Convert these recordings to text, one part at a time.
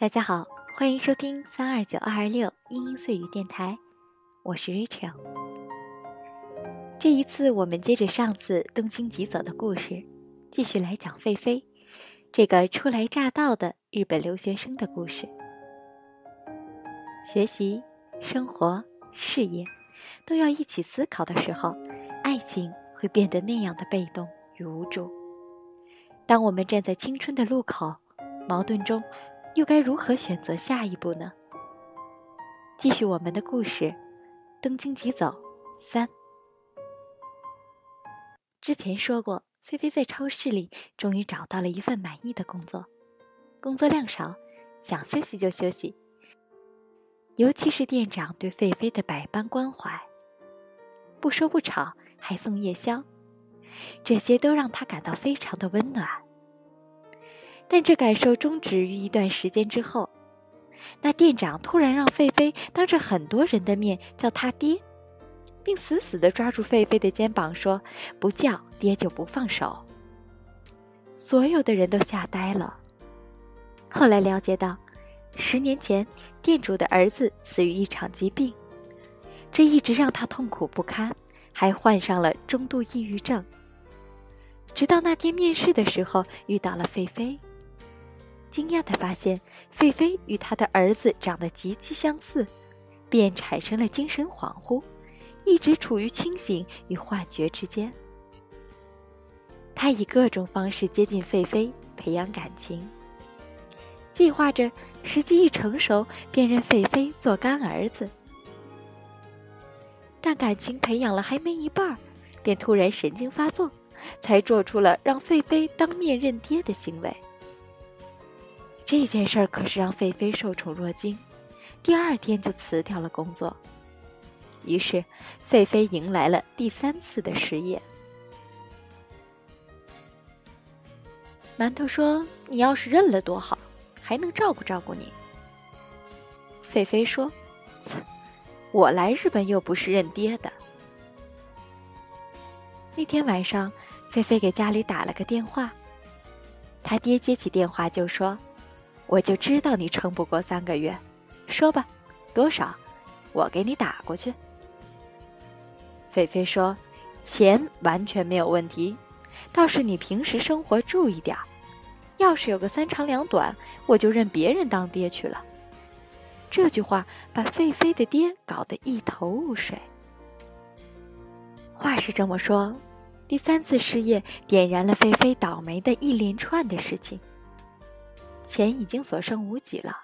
大家好，欢迎收听三二九二二六英音碎语电台，我是 Rachel。这一次，我们接着上次东京急走的故事，继续来讲费飞这个初来乍到的日本留学生的故事。学习、生活、事业都要一起思考的时候，爱情会变得那样的被动与无助。当我们站在青春的路口，矛盾中。又该如何选择下一步呢？继续我们的故事，东京急走三。之前说过，菲菲在超市里终于找到了一份满意的工作，工作量少，想休息就休息。尤其是店长对菲菲的百般关怀，不说不吵，还送夜宵，这些都让她感到非常的温暖。但这感受终止于一段时间之后，那店长突然让费菲当着很多人的面叫他爹，并死死地抓住费菲的肩膀说：“不叫爹就不放手。”所有的人都吓呆了。后来了解到，十年前店主的儿子死于一场疾病，这一直让他痛苦不堪，还患上了中度抑郁症。直到那天面试的时候遇到了费菲。惊讶地发现，费菲与他的儿子长得极其相似，便产生了精神恍惚，一直处于清醒与幻觉之间。他以各种方式接近费菲，培养感情，计划着时机一成熟便认费菲做干儿子。但感情培养了还没一半，便突然神经发作，才做出了让费菲当面认爹的行为。这件事儿可是让费菲受宠若惊，第二天就辞掉了工作。于是，费菲迎来了第三次的失业。馒头说：“你要是认了多好，还能照顾照顾你。”费菲说：“切，我来日本又不是认爹的。”那天晚上，菲菲给家里打了个电话，他爹接起电话就说。我就知道你撑不过三个月，说吧，多少？我给你打过去。菲菲说：“钱完全没有问题，倒是你平时生活注意点。要是有个三长两短，我就认别人当爹去了。”这句话把菲菲的爹搞得一头雾水。话是这么说，第三次失业点燃了菲菲倒霉的一连串的事情。钱已经所剩无几了，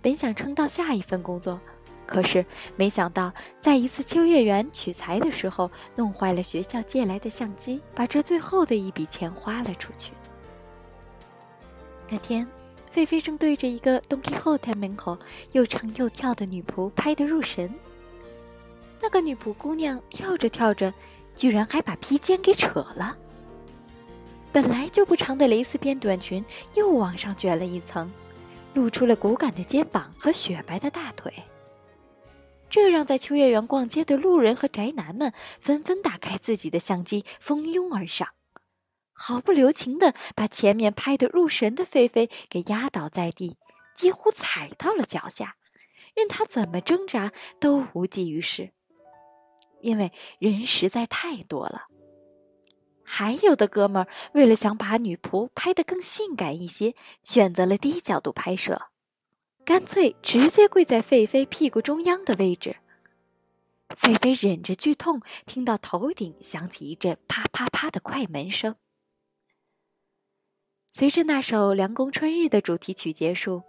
本想撑到下一份工作，可是没想到在一次秋叶原取材的时候，弄坏了学校借来的相机，把这最后的一笔钱花了出去。那天，菲菲正对着一个东京后台门口又唱又跳的女仆拍得入神。那个女仆姑娘跳着跳着，居然还把披肩给扯了。本来就不长的蕾丝边短裙又往上卷了一层，露出了骨感的肩膀和雪白的大腿。这让在秋叶原逛街的路人和宅男们纷纷打开自己的相机，蜂拥而上，毫不留情地把前面拍得入神的菲菲给压倒在地，几乎踩到了脚下，任他怎么挣扎都无济于事，因为人实在太多了。还有的哥们儿为了想把女仆拍得更性感一些，选择了低角度拍摄，干脆直接跪在狒狒屁股中央的位置。狒狒忍着剧痛，听到头顶响起一阵啪啪啪的快门声。随着那首《凉宫春日》的主题曲结束，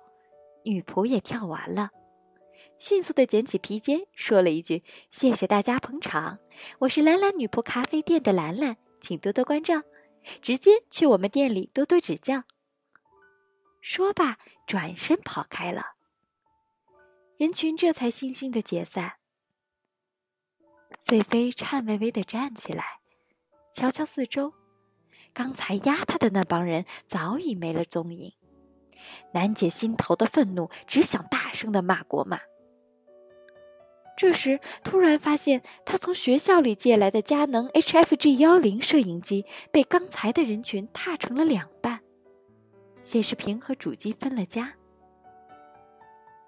女仆也跳完了，迅速的捡起披肩，说了一句：“谢谢大家捧场，我是兰兰女仆咖啡店的兰兰。”请多多关照，直接去我们店里多多指教。说罢，转身跑开了。人群这才悻悻的解散。菲菲颤巍巍的站起来，瞧瞧四周，刚才压他的那帮人早已没了踪影。难解心头的愤怒，只想大声的骂国骂。这时，突然发现他从学校里借来的佳能 HFG 幺零摄影机被刚才的人群踏成了两半，显示屏和主机分了家。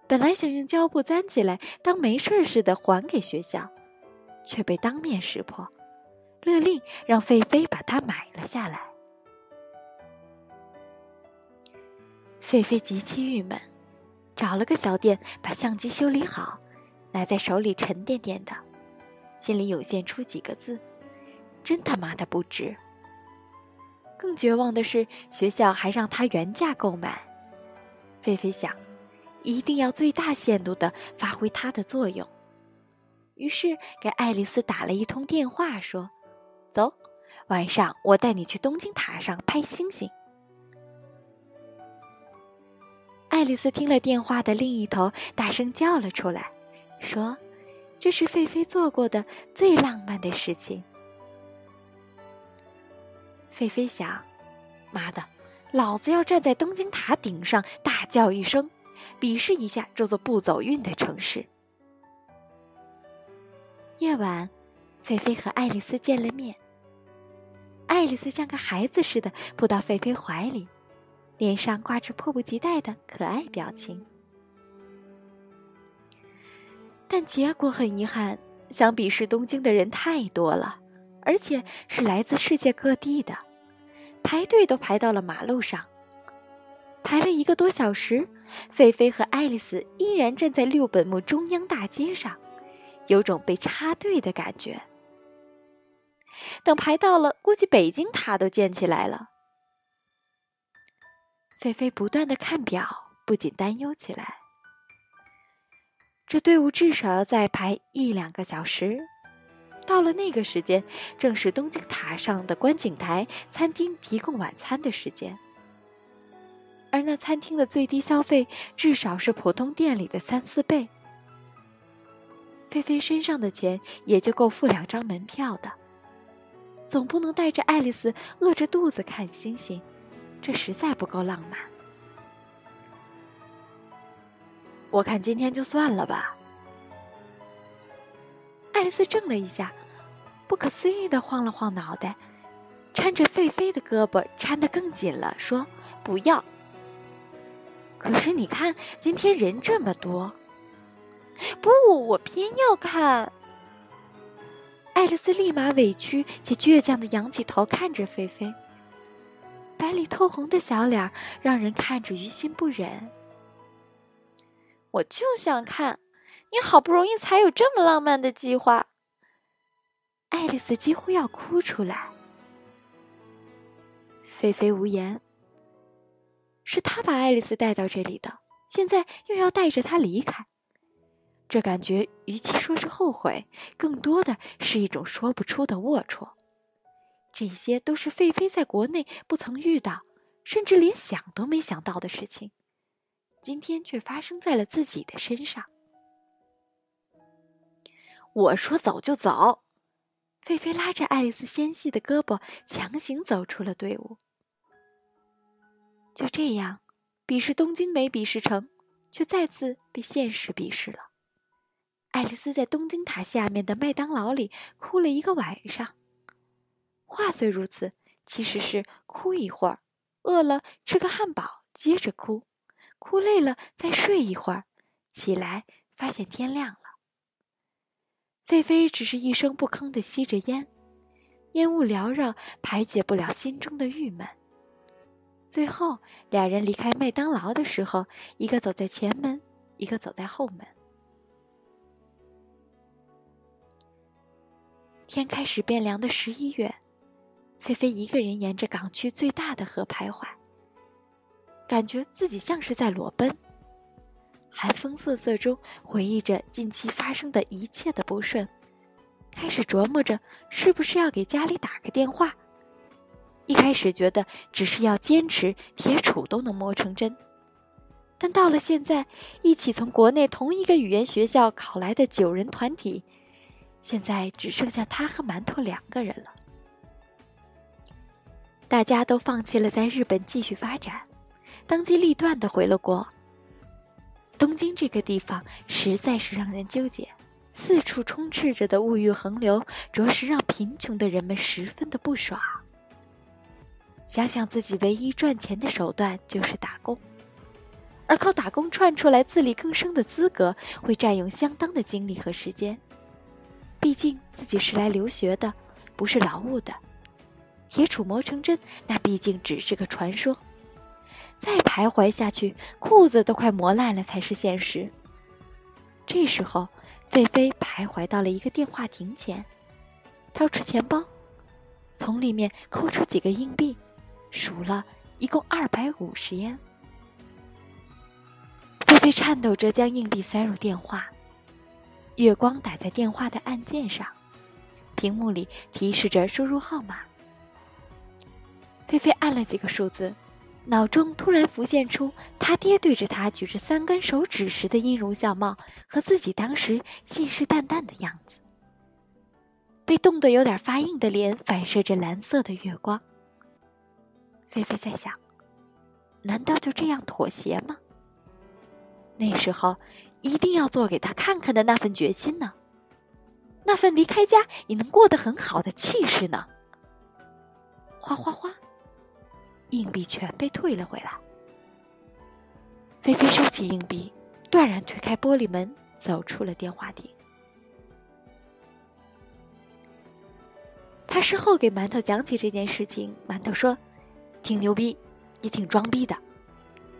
本来想用胶布粘起来当没事似的还给学校，却被当面识破，勒令让菲菲把它买了下来。菲菲极其郁闷，找了个小店把相机修理好，拿在手里沉甸甸的，心里涌现出几个字：“真他妈的不值。”更绝望的是，学校还让他原价购买。菲菲想，一定要最大限度的发挥它的作用，于是给爱丽丝打了一通电话，说：“走，晚上我带你去东京塔上拍星星。”爱丽丝听了电话的另一头，大声叫了出来，说：“这是菲菲做过的最浪漫的事情。”菲菲想：“妈的，老子要站在东京塔顶上大叫一声，鄙视一下这座不走运的城市。”夜晚，菲菲和爱丽丝见了面。爱丽丝像个孩子似的扑到菲菲怀里。脸上挂着迫不及待的可爱表情，但结果很遗憾，想比是东京的人太多了，而且是来自世界各地的，排队都排到了马路上。排了一个多小时，菲菲和爱丽丝依然站在六本木中央大街上，有种被插队的感觉。等排到了，估计北京塔都建起来了。菲菲不断的看表，不仅担忧起来。这队伍至少要再排一两个小时，到了那个时间，正是东京塔上的观景台餐厅提供晚餐的时间，而那餐厅的最低消费至少是普通店里的三四倍。菲菲身上的钱也就够付两张门票的，总不能带着爱丽丝饿着肚子看星星。这实在不够浪漫。我看今天就算了吧。爱丽丝怔了一下，不可思议的晃了晃脑袋，搀着费菲的胳膊搀得更紧了，说：“不要。”可是你看，今天人这么多。不，我偏要看。爱丽丝立马委屈且倔强的仰起头看着菲菲。白里透红的小脸让人看着于心不忍。我就想看，你好不容易才有这么浪漫的计划。爱丽丝几乎要哭出来。菲菲无言。是他把爱丽丝带到这里的，现在又要带着她离开，这感觉与其说是后悔，更多的是一种说不出的龌龊。这些都是菲菲在国内不曾遇到，甚至连想都没想到的事情，今天却发生在了自己的身上。我说走就走，菲菲拉着爱丽丝纤细的胳膊，强行走出了队伍。就这样，鄙视东京没鄙视成，却再次被现实鄙视了。爱丽丝在东京塔下面的麦当劳里哭了一个晚上。话虽如此，其实是哭一会儿，饿了吃个汉堡，接着哭，哭累了再睡一会儿，起来发现天亮了。菲菲只是一声不吭的吸着烟，烟雾缭绕，排解不了心中的郁闷。最后，两人离开麦当劳的时候，一个走在前门，一个走在后门。天开始变凉的十一月。菲菲一个人沿着港区最大的河徘徊，感觉自己像是在裸奔。寒风瑟瑟中，回忆着近期发生的一切的不顺，开始琢磨着是不是要给家里打个电话。一开始觉得只是要坚持，铁杵都能磨成针。但到了现在，一起从国内同一个语言学校考来的九人团体，现在只剩下他和馒头两个人了。大家都放弃了在日本继续发展，当机立断的回了国。东京这个地方实在是让人纠结，四处充斥着的物欲横流，着实让贫穷的人们十分的不爽。想想自己唯一赚钱的手段就是打工，而靠打工串出来自力更生的资格，会占用相当的精力和时间。毕竟自己是来留学的，不是劳务的。铁杵磨成针，那毕竟只是个传说。再徘徊下去，裤子都快磨烂了才是现实。这时候，菲菲徘徊到了一个电话亭前，掏出钱包，从里面抠出几个硬币，数了一共二百五十元。菲菲颤抖着将硬币塞入电话，月光打在电话的按键上，屏幕里提示着输入号码。菲菲按了几个数字，脑中突然浮现出他爹对着他举着三根手指时的音容笑貌和自己当时信誓旦旦的样子。被冻得有点发硬的脸反射着蓝色的月光。菲菲在想：难道就这样妥协吗？那时候一定要做给他看看的那份决心呢？那份离开家也能过得很好的气势呢？哗哗哗！硬币全被退了回来。菲菲收起硬币，断然推开玻璃门，走出了电话亭。他事后给馒头讲起这件事情，馒头说：“挺牛逼，也挺装逼的，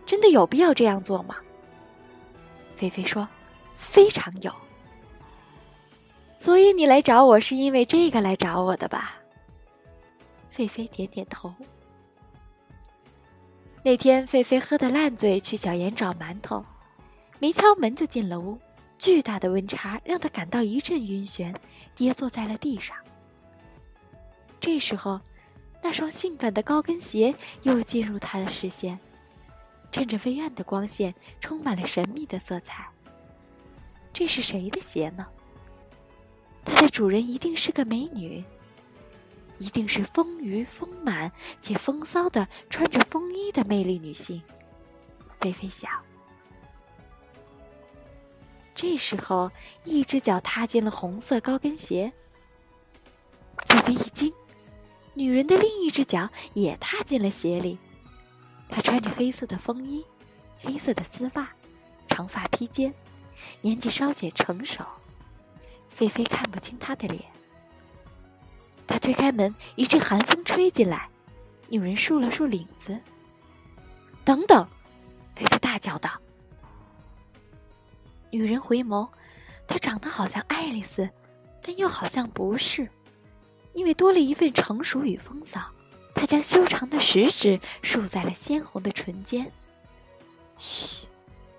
真的有必要这样做吗？”菲菲说：“非常有。”所以你来找我是因为这个来找我的吧？菲菲点点头。那天，菲菲喝得烂醉，去小岩找馒头，没敲门就进了屋。巨大的温差让他感到一阵晕眩，跌坐在了地上。这时候，那双性感的高跟鞋又进入他的视线，趁着微暗的光线，充满了神秘的色彩。这是谁的鞋呢？它的主人一定是个美女。一定是丰腴丰满且风骚的穿着风衣的魅力女性，菲菲想。这时候，一只脚踏进了红色高跟鞋，菲菲一惊，女人的另一只脚也踏进了鞋里。她穿着黑色的风衣，黑色的丝袜，长发披肩，年纪稍显成熟，菲菲看不清她的脸。他推开门，一阵寒风吹进来，女人竖了竖领子。等等，菲菲大叫道。女人回眸，她长得好像爱丽丝，但又好像不是，因为多了一份成熟与风骚。她将修长的食指竖在了鲜红的唇间。嘘，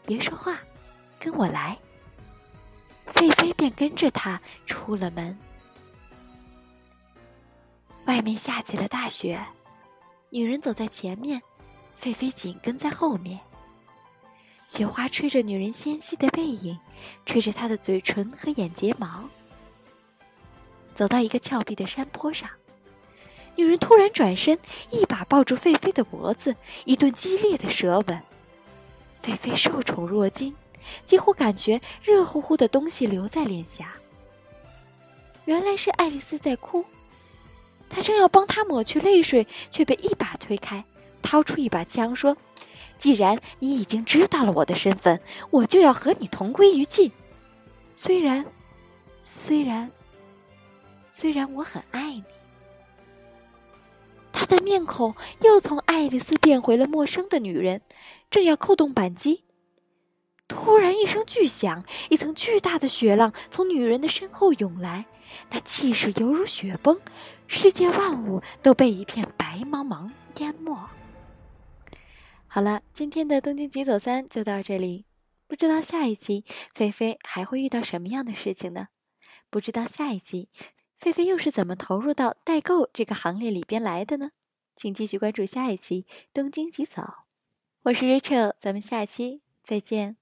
别说话，跟我来。菲菲便跟着他出了门。外面下起了大雪，女人走在前面，狒狒紧跟在后面。雪花吹着女人纤细的背影，吹着她的嘴唇和眼睫毛。走到一个峭壁的山坡上，女人突然转身，一把抱住狒狒的脖子，一顿激烈的舌吻。菲菲受宠若惊，几乎感觉热乎乎的东西留在脸颊。原来是爱丽丝在哭。他正要帮他抹去泪水，却被一把推开，掏出一把枪说：“既然你已经知道了我的身份，我就要和你同归于尽。虽然，虽然，虽然我很爱你。”他的面孔又从爱丽丝变回了陌生的女人，正要扣动扳机，突然一声巨响，一层巨大的雪浪从女人的身后涌来。那气势犹如雪崩，世界万物都被一片白茫茫淹没。好了，今天的东京急走三就到这里。不知道下一期菲菲还会遇到什么样的事情呢？不知道下一期菲菲又是怎么投入到代购这个行列里边来的呢？请继续关注下一期东京急走。我是 Rachel，咱们下期再见。